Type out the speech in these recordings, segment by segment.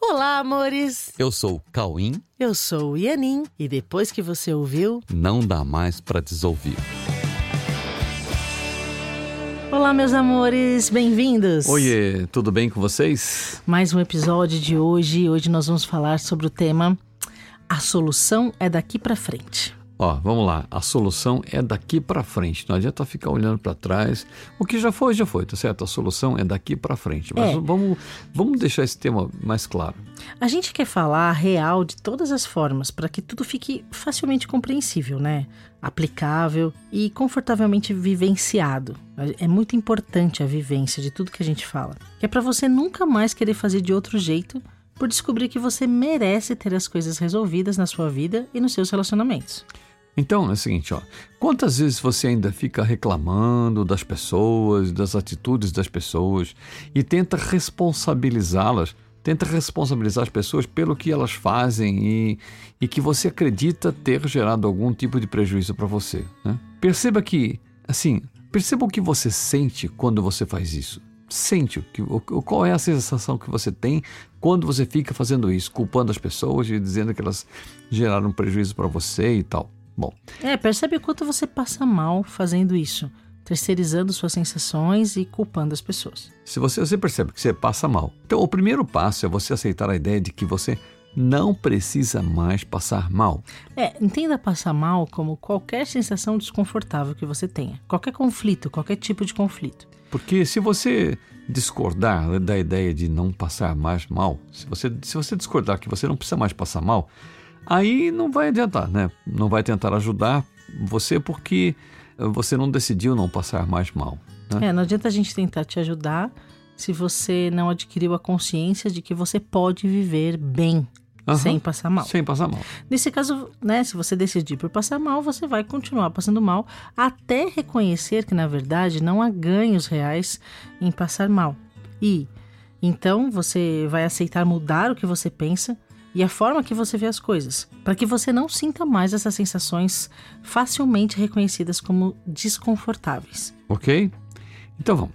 Olá, amores! Eu sou o Cauim. Eu sou o Ianin. E depois que você ouviu, Não dá mais pra desouvir. Olá, meus amores! Bem-vindos! Oiê, tudo bem com vocês? Mais um episódio de hoje. Hoje nós vamos falar sobre o tema A solução é daqui pra frente. Ó, vamos lá. A solução é daqui pra frente. Não adianta ficar olhando pra trás. O que já foi, já foi, tá certo? A solução é daqui pra frente. Mas É. vamos, vamos deixar esse tema mais claro. A gente quer falar real de todas as formas para que tudo fique facilmente compreensível, né? Aplicável e confortavelmente vivenciado. É muito importante a vivência de tudo que a gente fala. Que é para você nunca mais querer fazer de outro jeito por descobrir que você merece ter as coisas resolvidas na sua vida e nos seus relacionamentos. Então é o seguinte, ó. Quantas vezes você ainda fica reclamando das pessoas, das atitudes das pessoas e tenta responsabilizá-las, tenta responsabilizar as pessoas pelo que elas fazem e, e que você acredita ter gerado algum tipo de prejuízo para você, né? Perceba que, assim, perceba o que você sente quando você faz isso. Sente o que, o, qual é a sensação que você tem quando você fica fazendo isso, culpando as pessoas e dizendo que elas geraram prejuízo para você e tal. Bom, É, percebe o quanto você passa mal fazendo isso, terceirizando suas sensações e culpando as pessoas. se você, você percebe que você passa mal, então o primeiro passo é você aceitar a ideia de que você não precisa mais passar mal. É, entenda passar mal como qualquer sensação desconfortável que você tenha. Qualquer conflito, qualquer tipo de conflito. Porque se você discordar da ideia de não passar mais mal, se você, se você discordar que você não precisa mais passar mal, aí não vai adiantar, né? Não vai tentar ajudar você porque você não decidiu não passar mais mal. Né? É, não adianta a gente tentar te ajudar se você não adquiriu a consciência de que você pode viver bem Aham. sem passar mal. Sem passar mal. Nesse caso, né, se você decidir por passar mal, você vai continuar passando mal até reconhecer que, na verdade, não há ganhos reais em passar mal. E então você vai aceitar mudar o que você pensa e a forma que você vê as coisas, para que você não sinta mais essas sensações facilmente reconhecidas como desconfortáveis. Ok? Então vamos.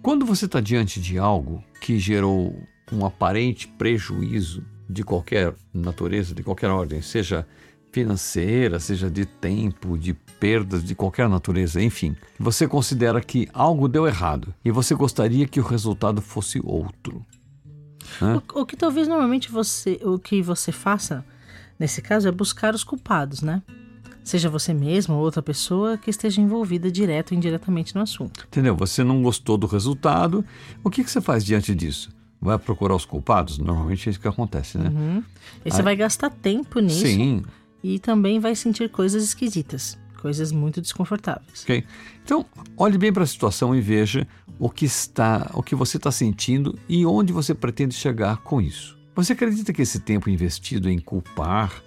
Quando você está diante de algo que gerou um aparente prejuízo de qualquer natureza, de qualquer ordem, seja financeira, seja de tempo, de perdas de qualquer natureza, enfim, você considera que algo deu errado e você gostaria que o resultado fosse outro. O, o que talvez normalmente você, o que você faça nesse caso é buscar os culpados, né? Seja você mesmo ou outra pessoa que esteja envolvida direto ou indiretamente no assunto. Entendeu? Você não gostou do resultado, o que, que você faz diante disso? Vai procurar os culpados? Normalmente é isso que acontece, né? Uhum. E você Ai. vai gastar tempo nisso Sim, e também vai sentir coisas esquisitas, coisas muito desconfortáveis. Ok? Então, olhe bem para a situação e veja o que está, o que você está sentindo e onde você pretende chegar com isso. Você acredita que esse tempo investido em culpar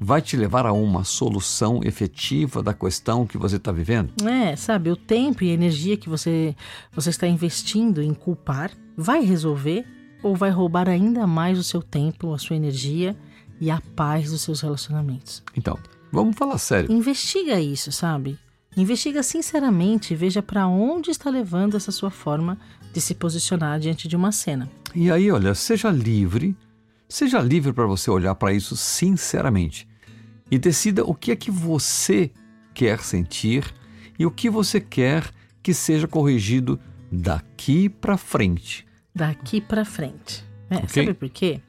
vai te levar a uma solução efetiva da questão que você está vivendo? É, sabe, o tempo e a energia que você, você está investindo em culpar vai resolver ou vai roubar ainda mais o seu tempo, a sua energia e a paz dos seus relacionamentos. Então, vamos falar sério. Investiga isso, sabe? Investiga sinceramente e veja para onde está levando essa sua forma de se posicionar diante de uma cena. E aí, olha, seja livre, seja livre para você olhar para isso sinceramente e decida o que é que você quer sentir e o que você quer que seja corrigido daqui para frente. Daqui para frente. É, Ok. Sabe por quê?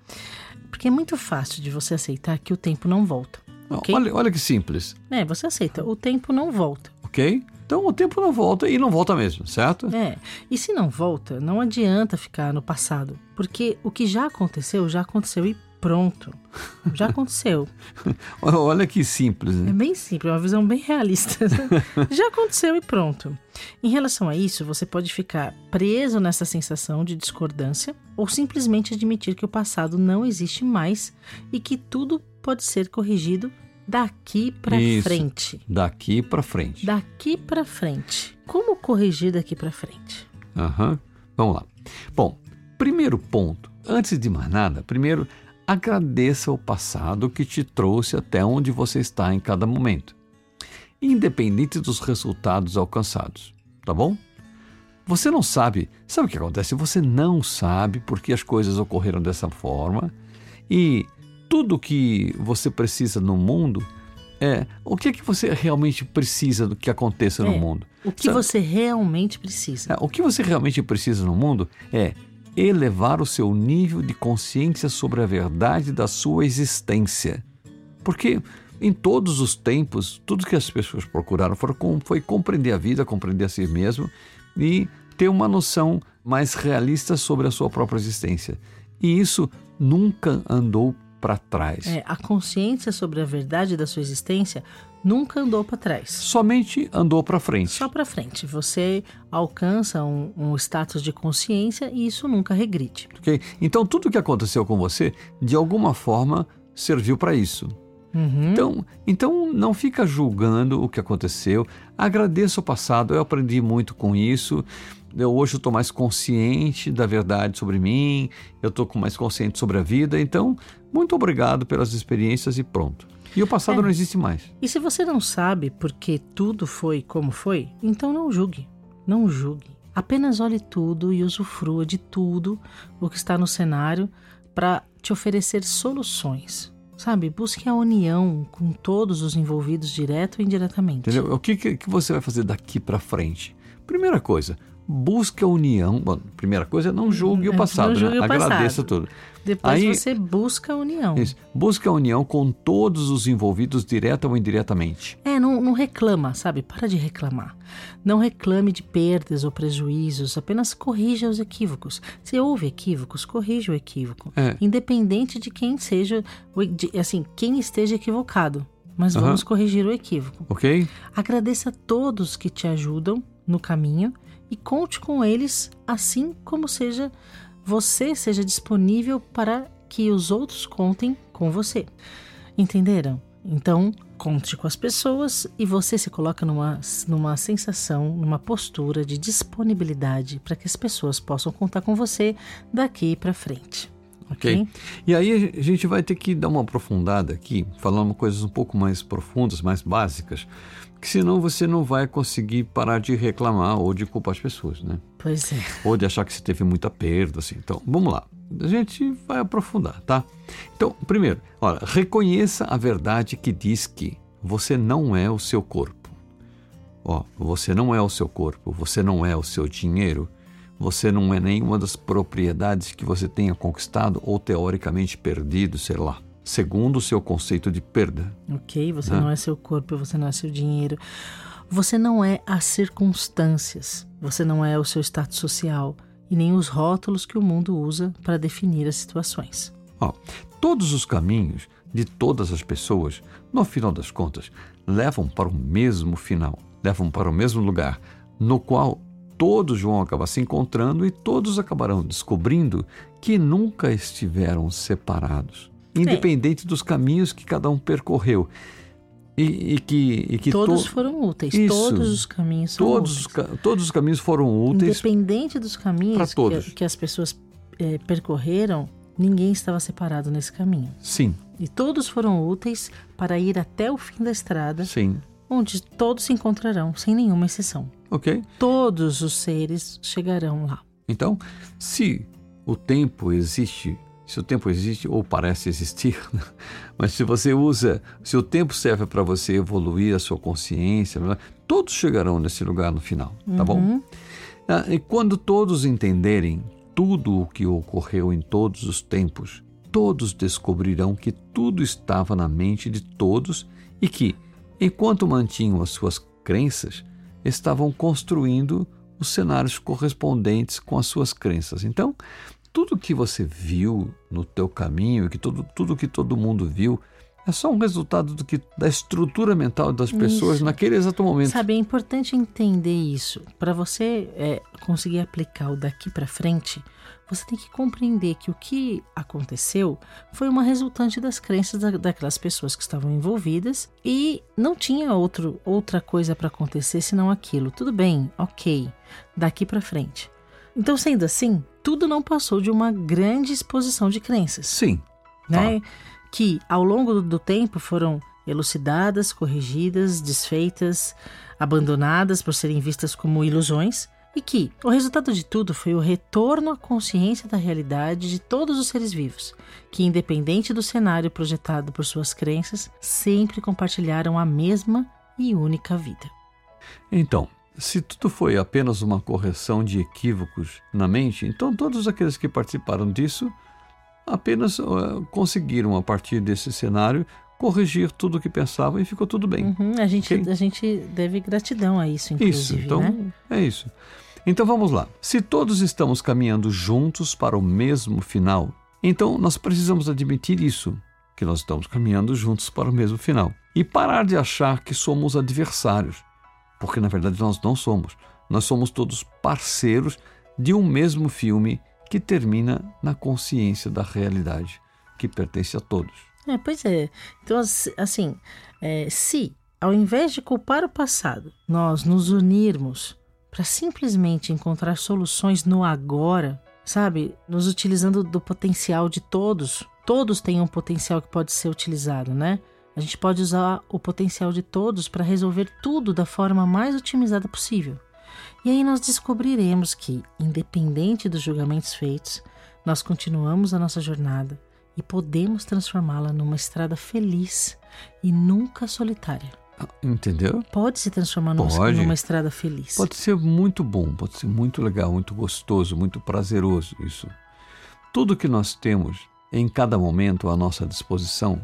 Porque é muito fácil de você aceitar que o tempo não volta. Não, Ok. Olha, olha que simples, É, você aceita, o tempo não volta. ok? Então o tempo não volta e não volta mesmo, certo? É, e se não volta, não adianta ficar no passado, porque o que já aconteceu, já aconteceu e pronto. Já aconteceu. Olha que simples, É né? bem simples, uma visão bem realista. Já aconteceu e pronto. Em relação a isso, você pode ficar preso nessa sensação de discordância ou simplesmente admitir que o passado não existe mais e que tudo pode ser corrigido daqui para frente. Daqui para frente. Daqui para frente. Como corrigir daqui para frente? Aham. Vamos lá. Bom, primeiro ponto, antes de mais nada, primeiro agradeça o passado que te trouxe até onde você está em cada momento, independente dos resultados alcançados, tá bom? Você não sabe. Sabe o que acontece? Você não sabe porque as coisas ocorreram dessa forma e tudo que você precisa no mundo é o que é que você realmente precisa do que aconteça É, no mundo. O que Sabe? você realmente precisa. É, o que você realmente precisa no mundo é elevar o seu nível de consciência sobre a verdade da sua existência. Porque em todos os tempos, tudo que as pessoas procuraram foi compreender a vida, compreender a si mesmo e ter uma noção mais realista sobre a sua própria existência. E isso nunca andou para trás. É, a consciência sobre a verdade da sua existência nunca andou para trás. Somente andou para frente. Só para frente. Você alcança um, um status de consciência e isso nunca regride. ok? Então, tudo que aconteceu com você, de alguma forma, serviu para isso. Uhum. Então, então, não fica julgando o que aconteceu. Agradeça o passado. Eu aprendi muito com isso. Eu, hoje eu estou mais consciente da verdade sobre mim. Eu estou mais consciente sobre a vida. Então, muito obrigado pelas experiências e pronto. E o passado É. não existe mais. E se você não sabe por que tudo foi como foi, então não julgue. Não julgue. Apenas olhe tudo e usufrua de tudo o que está no cenário para te oferecer soluções. Sabe? Busque a união com todos os envolvidos direto ou indiretamente. Entendeu? O que, que, que você vai fazer daqui para frente? Primeira coisa, busque a união. Bom, primeira coisa, não julgue É, o passado, não julgue né? o passado. Agradeça tudo. Depois Aí- você busca a união. Isso. Busque a união com todos os envolvidos, direta ou indiretamente. É, não, não reclama, sabe? Para de reclamar. Não reclame de perdas ou prejuízos, apenas corrija os equívocos. Se houve equívocos, corrija o equívoco. É. Independente de quem seja, de- assim, quem esteja equivocado. Mas vamos corrigir o equívoco. Ok? Agradeça a todos que te ajudam no caminho e conte com eles, assim como seja você seja disponível para que os outros contem com você. Entenderam? Então, conte com as pessoas e você se coloca numa, numa sensação, numa postura de disponibilidade para que as pessoas possam contar com você daqui para frente. Ok? Ok. E aí a gente vai ter que dar uma aprofundada aqui, falando coisas um pouco mais profundas, mais básicas, que senão você não vai conseguir parar de reclamar ou de culpar as pessoas, né? Pois é. Ou de achar que você teve muita perda, assim. Então, vamos lá. A gente vai aprofundar, tá? Então, primeiro, olha, reconheça a verdade que diz que você não é o seu corpo. Ó, você não é o seu corpo, você não é o seu dinheiro, você não é nenhuma das propriedades que você tenha conquistado ou teoricamente perdido, sei lá, segundo o seu conceito de perda. Ok? Você Né? não é seu corpo, você não é seu dinheiro. Você não é as circunstâncias. Você não é o seu status social e nem os rótulos que o mundo usa para definir as situações. Ó, todos os caminhos de todas as pessoas, no final das contas, levam para o mesmo final, levam para o mesmo lugar, no qual todos vão acabar se encontrando e todos acabarão descobrindo que nunca estiveram separados, independente dos caminhos que cada um percorreu. E, e que, e que todos to- foram úteis. Isso. Todos os caminhos são todos, os úteis. ca- todos os caminhos foram úteis. Independente dos caminhos que, que as pessoas eh, percorreram, ninguém estava separado nesse caminho. Sim, E todos foram úteis para ir até o fim da estrada, sim. onde todos se encontrarão, sem nenhuma exceção. Ok? Todos os seres chegarão lá. Então, se o tempo existe, se o tempo existe ou parece existir, né? mas se você usa, se o tempo serve para você evoluir a sua consciência, né? todos chegarão nesse lugar no final, tá bom? Uhum. Ah, E quando todos entenderem tudo o que ocorreu em todos os tempos, todos descobrirão que tudo estava na mente de todos e que, enquanto mantinham as suas crenças, estavam construindo os cenários correspondentes com as suas crenças. Então, tudo que você viu no teu caminho, que todo, tudo que todo mundo viu, é só um resultado do que, da estrutura mental das pessoas Isso. naquele exato momento. Sabe, é importante entender isso. Para você é, conseguir aplicar o daqui para frente, você tem que compreender que o que aconteceu foi uma resultante das crenças da- daquelas pessoas que estavam envolvidas e não tinha outro, outra coisa para acontecer senão aquilo. Tudo bem, ok, daqui para frente. Então, sendo assim, tudo não passou de uma grande exposição de crenças Sim, né? Que ao longo do tempo foram elucidadas, corrigidas, desfeitas, abandonadas por serem vistas como ilusões E que o resultado de tudo foi o retorno à consciência da realidade de todos os seres vivos, que, independente do cenário projetado por suas crenças, sempre compartilharam a mesma e única vida. Então, se tudo foi apenas uma correção de equívocos na mente, então todos aqueles que participaram disso apenas uh, conseguiram, a partir desse cenário, corrigir tudo o que pensavam e ficou tudo bem. Uhum, a, gente, okay? a gente deve gratidão a isso, inclusive. Isso, então né? é isso. Então vamos lá. Se todos estamos caminhando juntos para o mesmo final, então nós precisamos admitir isso, que nós estamos caminhando juntos para o mesmo final. E parar de achar que somos adversários, porque na verdade nós não somos. Nós somos todos parceiros de um mesmo filme que termina na consciência da realidade, que pertence a todos. É, pois é. Então, assim, é, se ao invés de culpar o passado, nós nos unirmos para simplesmente encontrar soluções no agora, sabe? Nos utilizando do potencial de todos. Todos têm um potencial que pode ser utilizado, né? A gente pode usar o potencial de todos para resolver tudo da forma mais otimizada possível. E aí nós descobriremos que, independente dos julgamentos feitos, nós continuamos a nossa jornada e podemos transformá-la numa estrada feliz e nunca solitária. Entendeu? Pode se transformar pode. numa estrada feliz. Pode ser muito bom, pode ser muito legal, muito gostoso, muito prazeroso isso. Tudo que nós temos em cada momento à nossa disposição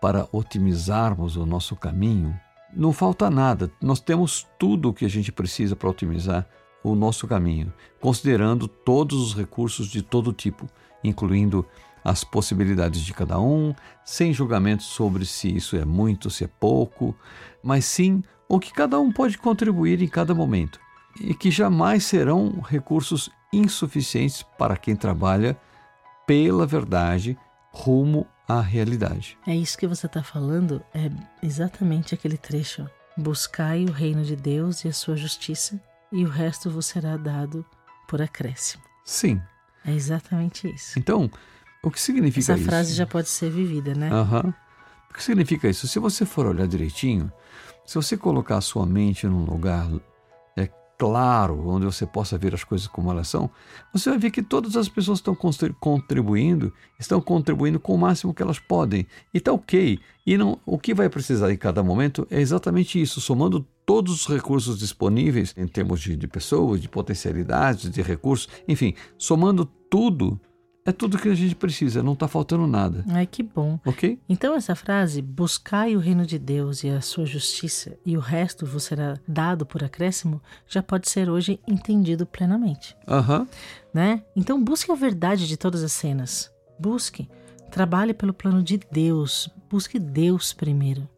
para otimizarmos o nosso caminho, não falta nada. Nós temos tudo o que a gente precisa para otimizar o nosso caminho, considerando todos os recursos de todo tipo, incluindo as possibilidades de cada um, sem julgamento sobre se isso é muito, se é pouco, mas sim o que cada um pode contribuir em cada momento, e que jamais serão recursos insuficientes para quem trabalha pela verdade rumo à realidade. É isso que você está falando, é exatamente aquele trecho. Buscai o reino de Deus e a sua justiça, e o resto vos será dado por acréscimo. Sim. É exatamente isso. Então, o que significa Essa isso? Essa frase já pode ser vivida, né? Uhum. O que significa isso? Se você for olhar direitinho, se você colocar a sua mente num lugar claro, onde você possa ver as coisas como elas são, você vai ver que todas as pessoas estão contribuindo, estão contribuindo com o máximo que elas podem. E está ok. E não, o que vai precisar em cada momento é exatamente isso, somando todos os recursos disponíveis em termos de, de pessoas, de potencialidades, de recursos, enfim, somando tudo é tudo que a gente precisa, não está faltando nada. Ai, que bom. Ok? Então, essa frase, buscai o reino de Deus e a sua justiça, e o resto vos será dado por acréscimo, já pode ser hoje entendido plenamente. Aham. Uhum. Né? Então, busque a verdade de todas as cenas. Busque. Trabalhe pelo plano de Deus. Busque Deus primeiro.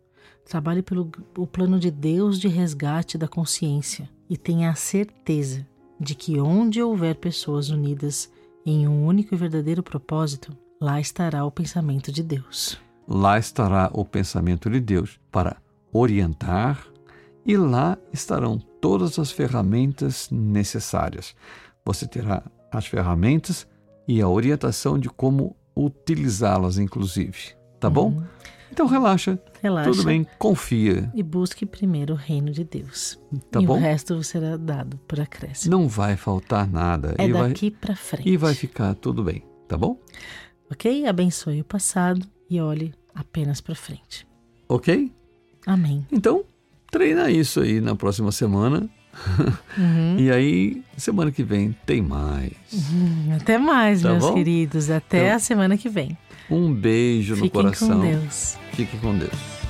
Trabalhe pelo o plano de Deus de resgate da consciência. E tenha a certeza de que onde houver pessoas unidas em um único e verdadeiro propósito, lá estará o pensamento de Deus. Lá estará o pensamento de Deus para orientar, e lá estarão todas as ferramentas necessárias. Você terá as ferramentas e a orientação de como utilizá-las, inclusive. Tá bom? Uhum. Então relaxa. Relaxa. Tudo bem, confia. E busque primeiro o reino de Deus. Tá e bom? o resto será dado por acréscimo. Não vai faltar nada. É e daqui vai... para frente. E vai ficar tudo bem, tá bom? Ok? Abençoe o passado e olhe apenas para frente. Ok? Amém. Então, treina isso aí na próxima semana. Uhum. e aí, semana que vem tem mais. Uhum. Até mais, tá meus bom? queridos. Até então, a semana que vem. Um beijo Fiquem no coração. Com Deus. Fique com Deus.